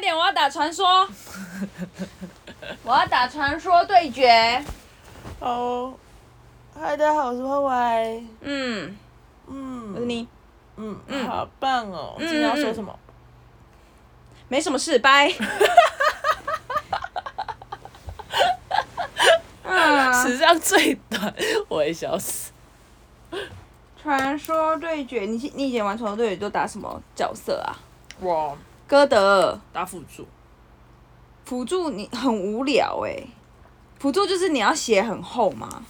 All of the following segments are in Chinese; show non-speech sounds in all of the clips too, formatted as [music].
快点，我要打传说，[laughs] 我要打传说对决。哦，嗨，大家好，我是歪歪。嗯嗯，我是你。嗯嗯，好棒哦！今天要说什么？没什么事，拜。[laughs] 史上最短，我也笑死。传说对决，你你以前玩传说对决都打什么角色啊？我哥德打辅助。辅助你很无聊哎、欸，辅助就是你要写很厚吗？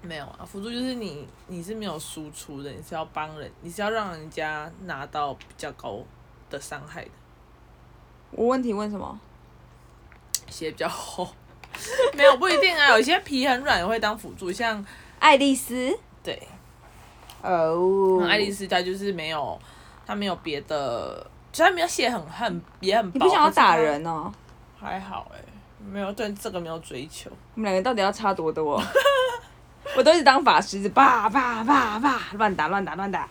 没有啊，辅助就是你你是没有输出的，你是要帮人，你是要让人家拿到比较高的伤害的。我问题问什么？鞋比较厚。[laughs] 没有不一定啊，有些皮很软也会当辅助，像爱丽丝。对。哦、oh。爱丽丝她就是没有，她没有别的，虽然没有写很很也很薄。你不想要打人哦？还好哎、欸，没有对这个没有追求。我们两个到底要差多多？[laughs] 我都是当法师，叭叭叭叭乱打乱打乱打。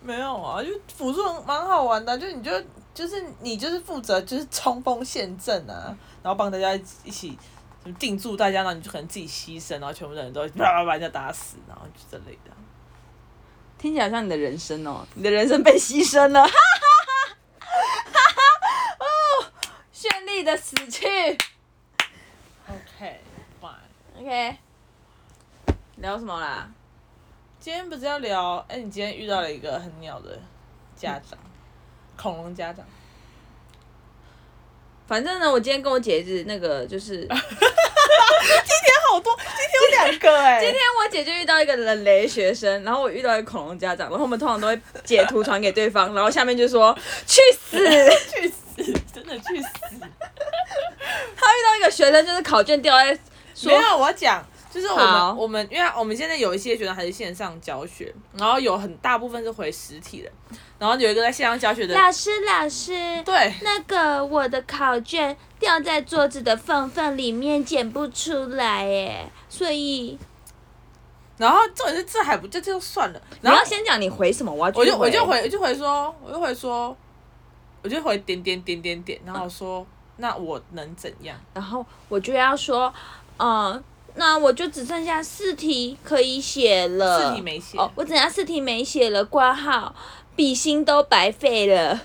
没有啊，就辅助蛮好玩的，就你就就是你就是负责就是冲锋陷阵啊，然后帮大家一起。就定住大家，然后你就可能自己牺牲，然后全部的人都叭叭把人家打死，然后就这类的。听起来像你的人生哦，你的人生被牺牲了，哈哈哈哈哈！哦，的死去。OK，fine。OK。聊什么啦？今天不是要聊？哎，你今天遇到了一个很鸟的家长，嗯、恐龙家长。反正呢，我今天跟我姐是那个就是，[laughs] 今天好多，今天有两个哎、欸。今天我姐就遇到一个人雷学生，然后我遇到一个恐龙家长，然后我们通常都会截图传给对方，然后下面就说 [laughs] 去死，[laughs] 去死，真的去死。他遇到一个学生就是考卷掉在，没有我讲。就是我们我们，因为我们现在有一些学生还是线上教学，然后有很大部分是回实体的，然后有一个在线上教学的。老师，老师。对。那个我的考卷掉在桌子的缝缝里面，捡不出来耶，所以。然后重点是这还不就就算了。你要先讲你回什么？我要我就我就回我就回说我就回说，我就回点点点点点，然后说、嗯、那我能怎样？然后我就要说，嗯。那我就只剩下四题可以写了。四题没写。哦，我只剩下四题没写了，挂号，笔芯都白费了。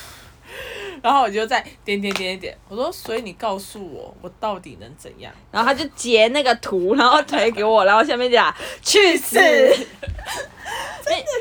[laughs] 然后我就再点点点点点，我说，所以你告诉我，我到底能怎样？然后他就截那个图，然后推给我，然后下面讲去死。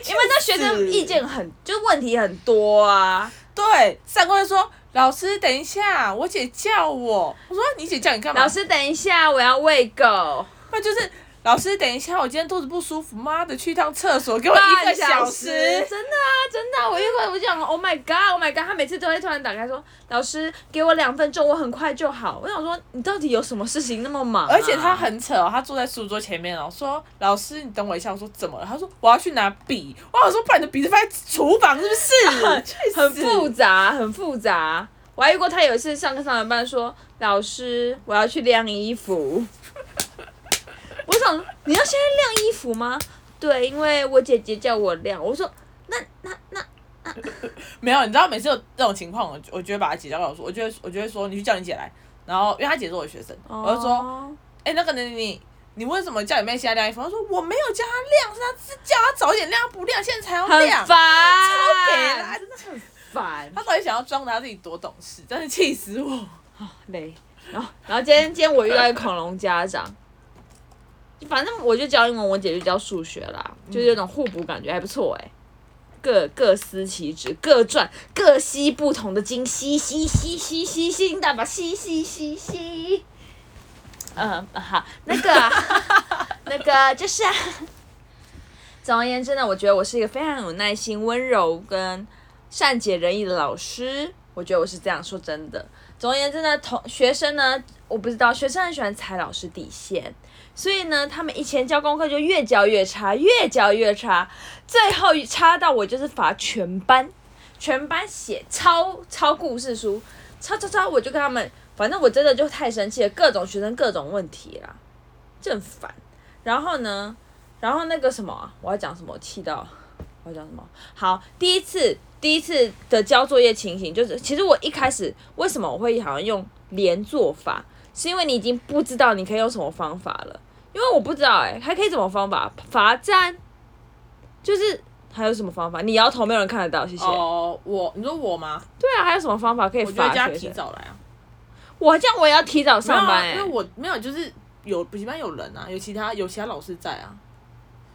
因为那学生意见很，就问题很多啊。对，上课就说。老师，等一下，我姐叫我。我说你姐叫你干嘛？老师，等一下，我要喂狗。那就是老师，等一下，我今天肚子不舒服，妈的，去一趟厕所，给我一个小时。真的啊，真的、啊，我一会我就讲，Oh my God，Oh my God，他每次都会突然打开说，老师，给我两分钟，我很快就好。我想说，你到底有什么事情那么忙、啊？而且他很扯哦，他坐在书桌前面哦，说老师，你等我一下。我说怎么了？他说我要去拿笔。我想说，把你的笔子放在厨房是不是？[laughs] 很复杂，很复杂。我还遇过他有一次上课上完班说，老师，我要去晾衣服。我想你要现在晾衣服吗？对，因为我姐姐叫我晾。我说那那那那 [laughs] 没有，你知道每次有这种情况，我我就会把他姐叫过来说，我就会我就会说你去叫你姐来，然后因为他姐是我的学生，我就说，哎、欸，那个你你你为什么叫你妹现在晾衣服？他说我没有叫她晾，是她是叫她早一点晾，不晾现在才要晾，很烦，超给啦，真的很烦。他到底想要装他自己多懂事，真是气死我！好累。然后，然后今天今天我遇到一个恐龙家长，反正我就教英文，我姐就教数学啦，就是那种互补感觉，还不错哎。各各司其职，各赚各吸不同的金，吸吸吸吸吸吸，大把吸吸吸吸。嗯，好，那个 [laughs] 那个就是啊。[laughs] 总而言之呢，我觉得我是一个非常有耐心、温柔跟。善解人意的老师，我觉得我是这样说真的。总而言之呢，同学生呢，我不知道学生很喜欢踩老师底线，所以呢，他们以前教功课就越教越差，越教越差，最后差到我就是罚全班，全班写抄抄故事书，抄抄抄，我就跟他们，反正我真的就太生气了，各种学生各种问题啦，就很烦。然后呢，然后那个什么，我要讲什么，气到。我讲什么？好，第一次第一次的交作业情形就是，其实我一开始为什么我会好像用连坐法，是因为你已经不知道你可以用什么方法了，因为我不知道哎、欸，还可以怎么方法？罚站，就是还有什么方法？你摇头没有人看得到，谢谢。哦，我你说我吗？对啊，还有什么方法可以罚学生？我觉得提早来啊。我这样我也要提早上班、欸，因为我没有，就是有补习班有人啊，有其他有其他老师在啊。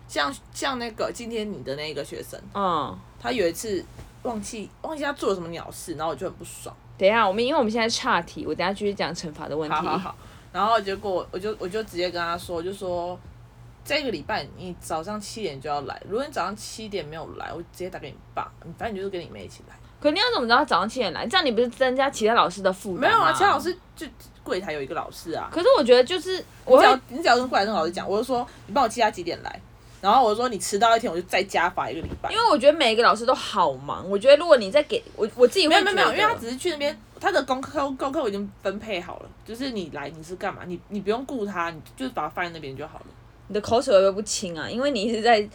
像像那个今天你的那个学生，嗯，他有一次忘记忘记他做了什么鸟事，然后我就很不爽。等一下，我们因为我们现在岔题，我等下继续讲惩罚的问题。好好好。然后结果我就我就直接跟他说，就说这个礼拜你早上七点就要来，如果你早上七点没有来，我直接打给你爸，反正你就是跟你妹一起来。可你要怎么知道他早上七点来？这样你不是增加其他老师的负担吗？没有啊，其他老师就柜台有一个老师啊。可是我觉得就是我只要你只要跟柜台那个老师讲，我就说你帮我记他几点来，然后我说你迟到一天我就再加罚一个礼拜。因为我觉得每一个老师都好忙，我觉得如果你再给我我自己会没有没有，因为他只是去那边，他的功课功课我已经分配好了，就是你来你是干嘛，你你不用顾他，你就是把他放在那边就好了。你的口水会不会不清啊？因为你一直在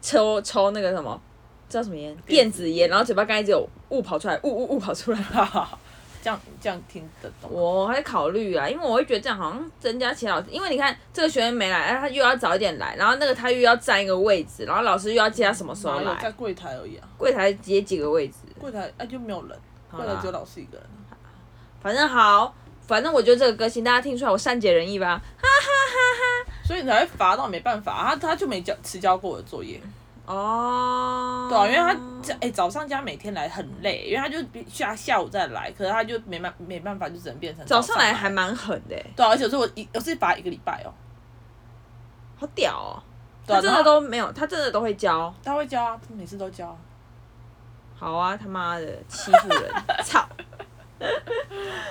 抽抽那个什么。叫什么烟？电子烟，然后嘴巴刚才只有雾跑出来，雾雾雾跑出来，哈哈，这样这样听得懂？我还在考虑啊，因为我会觉得这样好像增加其他老师，因为你看这个学员没来，哎，他又要早一点来，然后那个他又要占一个位置，然后老师又要接他什么时候来？在柜台而已啊。柜台接几个位置？柜台哎就没有人，柜台只有老师一个人。反正好，反正我觉得这个歌星大家听出来我善解人意吧？哈哈哈哈。所以你才会罚到没办法，他他就没交迟交过我的作业。哦，对啊，因为他这哎、欸、早上加每天来很累，因为他就下下午再来，可是他就没办没办法，就只能变成早上来，早上来还蛮狠的。对啊，而且是我一我是罚一个礼拜哦，好屌哦！他真的都没有，他真的都会教，他会教啊，每次都教。好啊，他妈的欺负人，[laughs] 操！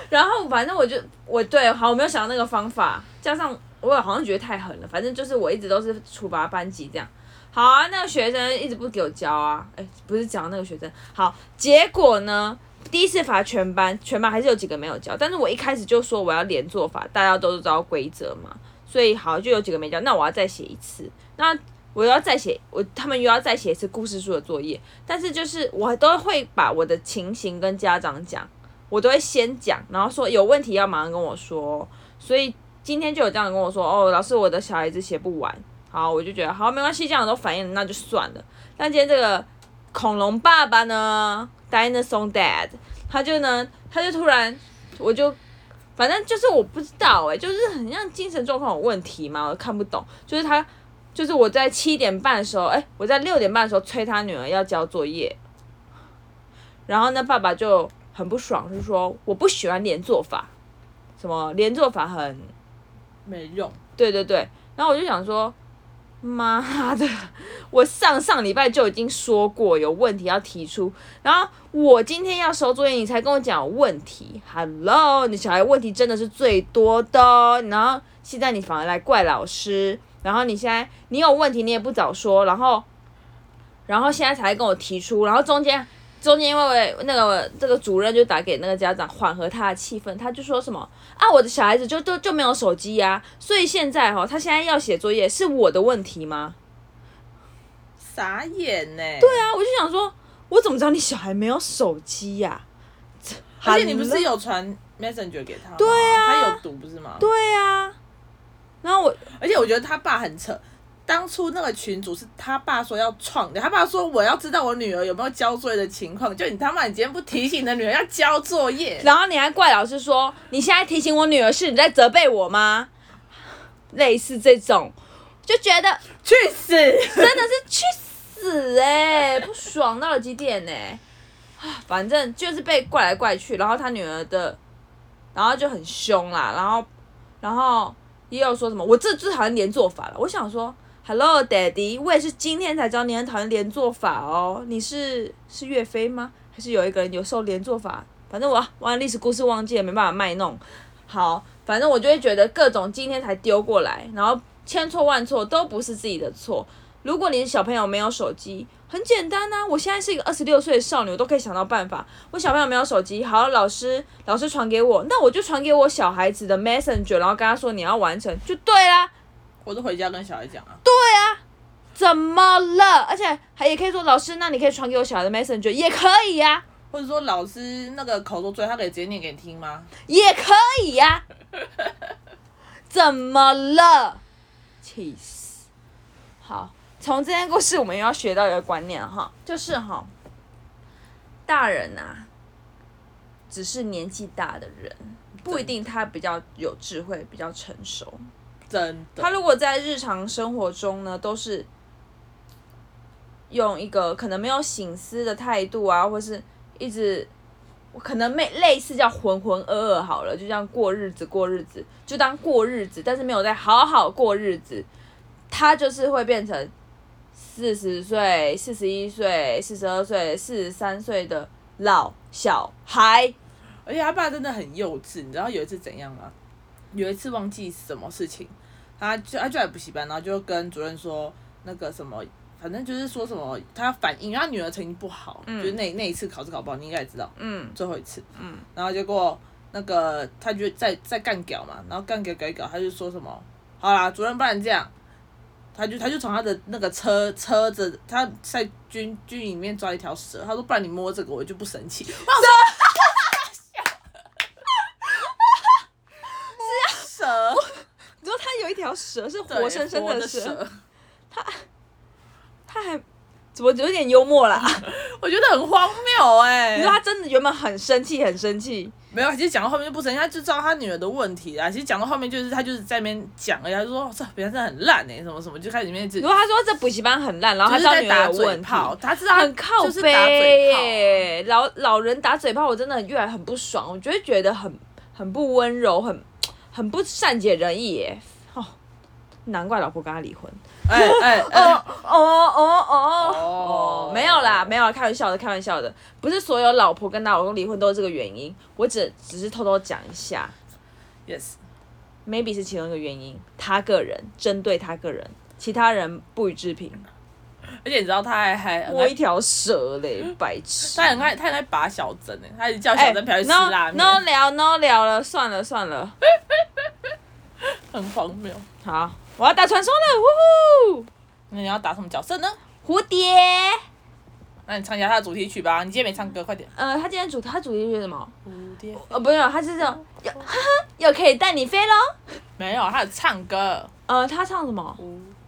然后反正我就我对好，我没有想到那个方法，加上我好像觉得太狠了，反正就是我一直都是处罚班级这样。好啊，那个学生一直不给我交啊，哎，不是讲那个学生。好，结果呢，第一次罚全班，全班还是有几个没有交。但是我一开始就说我要连坐法，大家都知道规则嘛，所以好就有几个没交。那我要再写一次，那我要再写，我他们又要再写一次故事书的作业。但是就是我都会把我的情形跟家长讲，我都会先讲，然后说有问题要马上跟我说。所以今天就有家长跟我说，哦，老师，我的小孩子写不完。好，我就觉得好，没关系，这样都反应，那就算了。但今天这个恐龙爸爸呢，Dinosaur Dad，他就呢，他就突然，我就，反正就是我不知道哎、欸，就是很像精神状况有问题嘛，我看不懂。就是他，就是我在七点半的时候，哎、欸，我在六点半的时候催他女儿要交作业，然后呢，爸爸就很不爽，就说我不喜欢连坐法，什么连坐法很没用。对对对，然后我就想说。妈的！我上上礼拜就已经说过有问题要提出，然后我今天要收作业，你才跟我讲问题。Hello，你小孩问题真的是最多的，然后现在你反而来怪老师，然后你现在你有问题你也不早说，然后然后现在才跟我提出，然后中间。中间因为那个这个主任就打给那个家长缓和他的气氛，他就说什么啊，我的小孩子就都就没有手机呀、啊，所以现在哈，他现在要写作业是我的问题吗？傻眼呢。对啊，我就想说，我怎么知道你小孩没有手机呀、啊？而且你不是有传 Messenger 给他吗？对啊，他有读不是吗？对啊。然后我，而且我觉得他爸很扯。当初那个群主是他爸说要创的，他爸说我要知道我女儿有没有交作业的情况，就你他妈你今天不提醒你的女儿要交作业，[laughs] 然后你还怪老师说你现在提醒我女儿是你在责备我吗？类似这种，就觉得去死，真的是去死哎、欸，不爽到了极点呢、欸，反正就是被怪来怪去，然后他女儿的，然后就很凶啦，然后然后也有说什么我这最讨厌连坐法了，我想说。Hello, Daddy，我也是今天才知道你很讨厌连坐法哦。你是是岳飞吗？还是有一个人有受连坐法？反正我玩历史故事忘记了，没办法卖弄。好，反正我就会觉得各种今天才丢过来，然后千错万错都不是自己的错。如果你的小朋友没有手机，很简单呐、我现在是一个二十六岁的少女，我都可以想到办法。我小朋友没有手机，好，老师老师传给我，那我就传给我小孩子的 Messenger，然后跟他说你要完成就对啦。我都回家跟小孩讲啊。对啊，怎么了？而且还也可以说，老师，那你可以传给我小孩的 Messenger 也可以呀、啊。或者说老师那个口头作业，他可以直接念给你听吗？也可以呀、啊。[laughs] 怎么了？气死！好，从这件故事我们又要学到一个观念哈，就是哈，大人呐、啊，只是年纪大的人，不一定他比较有智慧，比较成熟。真的。他如果在日常生活中呢，都是。用一个可能没有醒思的态度啊，或是一直，可能没类似叫浑浑噩噩好了，就这样过日子过日子，就当过日子，但是没有在好好过日子，他就是会变成四十岁、四十一岁、四十二岁、四十三岁的老小孩，而且他爸真的很幼稚，你知道有一次怎样吗？有一次忘记什么事情，他就他就来补习班，然后就跟主任说那个什么。反正就是说什么，他反映，因为他女儿成绩不好，嗯、就是那那一次考试考不好，你应该也知道，嗯，最后一次，嗯，然后结果那个他就在在干屌嘛，然后干屌搞一搞，他就说什么，好啦，主任不然这样，他就他就从他的那个车车子，他在军军营里面抓一条蛇，他说不然你摸这个我就不生气，我说是啊，蛇，你说他有一条蛇是活生生的蛇，[laughs] 他。他还怎么有点幽默啦？[laughs] 我觉得很荒谬哎、欸！你说他真的原本很生气，很生气。没有，其实讲到后面就不生气，他就知道他女儿的问题啦。其实讲到后面就是他就是在那边讲了，他就说这别人真的很烂哎、欸，什么什么，就开始里面。如果他说这补习班很烂，然后他知道女儿有问题，他知道很靠北。老老人打嘴炮，我真的越来很不爽，我就会觉得很很不温柔，很很不善解人意耶。哦，难怪老婆跟他离婚。哎哎哦哦哦哦哦，没有啦，没有啦，开玩笑的，开玩笑的，不是所有老婆跟她老公离婚都是这个原因，我只只是偷偷讲一下，yes，maybe 是其中一个原因，他个人针对他个人，其他人不予置评，而且你知道他还还摸一条蛇嘞，白痴，他很爱他很爱拔小针哎，他一直叫小针嫖去吃拉面，no 聊 no 聊了，算了算了，很荒谬，好。我要打传说了，呜呼！那你要打什么角色呢？蝴蝶。那你唱一下他的主题曲吧。你今天没唱歌，快点。呃，他今天主他主题曲是什么？蝴蝶。呃，不用，他是这种，又哈哈，又可以带你飞喽。没有，他有唱歌。呃，他唱什么？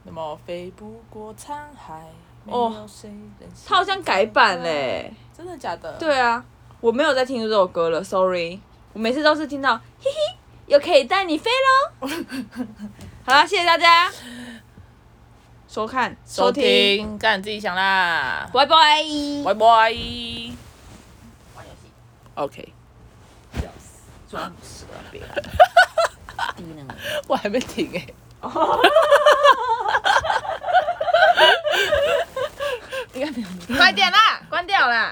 什么飞不过沧海。哦。他好像改版嘞。真的假的？对啊，我没有在听这首歌了，sorry。我每次都是听到，嘿嘿，又可以带你飞喽。[laughs] 好啦，谢谢大家收看、收听，看你自己想啦，拜拜，拜拜。玩游戏，OK。笑死，装死了别。低能。我还没停哎。[laughs] 应该没有。快点啦，关掉啦。